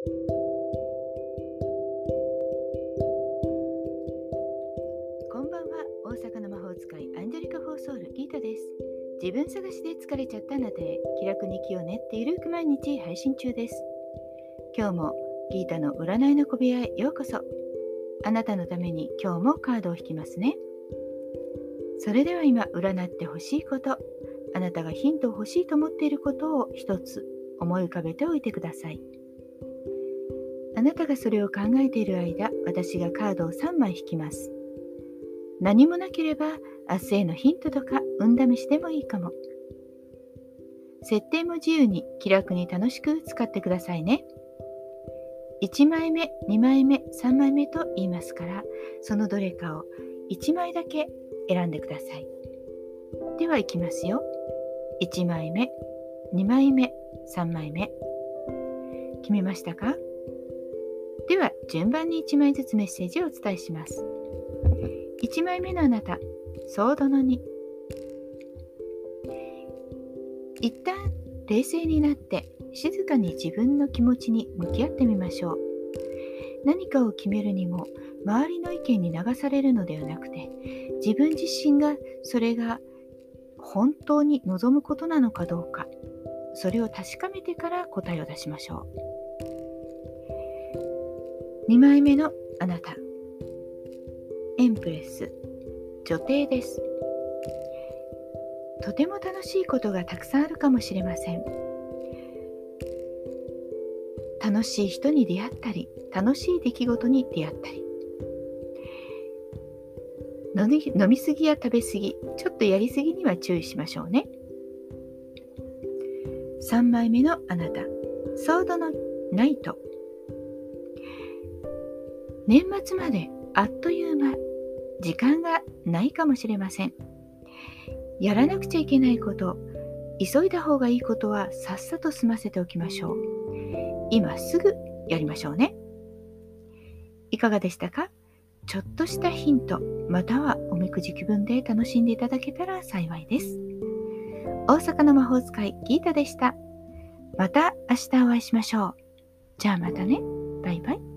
こんばんは。大阪の魔法使いアンジェリカ・フォーソールギータです。自分探しで疲れちゃったあなたへ気楽に気を練っているく毎日配信中です。今日もギータの占いの小部屋へようこそ。あなたのために今日もカードを引きますね。それでは今占ってほしいことあなたがヒントを欲しいと思っていることを一つ思い浮かべておいてください。あなたがそれを考えている間私がカードを3枚引きます何もなければ明日へのヒントとか運試しでもいいかも。設定も自由に気楽に楽しく使ってくださいね。1枚目、2枚目、3枚目と言いますから、そのどれかを1枚だけ選んでください。ではいきますよ。1枚目、2枚目、3枚目。決めましたか？では順番に1枚ずつメッセージをお伝えします。1枚目のあなた、ソードの2。一旦冷静になって静かに自分の気持ちに向き合ってみましょう。何かを決めるにも周りの意見に流されるのではなくて自分自身がそれが本当に望むことなのかどうかそれを確かめてから答えを出しましょう2枚目のあなた。エンプレス。女帝です。とても楽しいことがたくさんあるかもしれません。楽しい人に出会ったり楽しい出来事に出会ったり。飲みすぎや食べすぎちょっとやりすぎには注意しましょうね。3枚目のあなた。ソードのナイト。年末まであっという間時間がないかもしれません。やらなくちゃいけないこと、急いだ方がいいことはさっさと済ませておきましょう。今すぐやりましょうね。いかがでしたか？ちょっとしたヒント、またはおみくじ気分で楽しんでいただけたら幸いです。大阪の魔法使いギータでした。また明日お会いしましょう。じゃあまたね。バイバイ。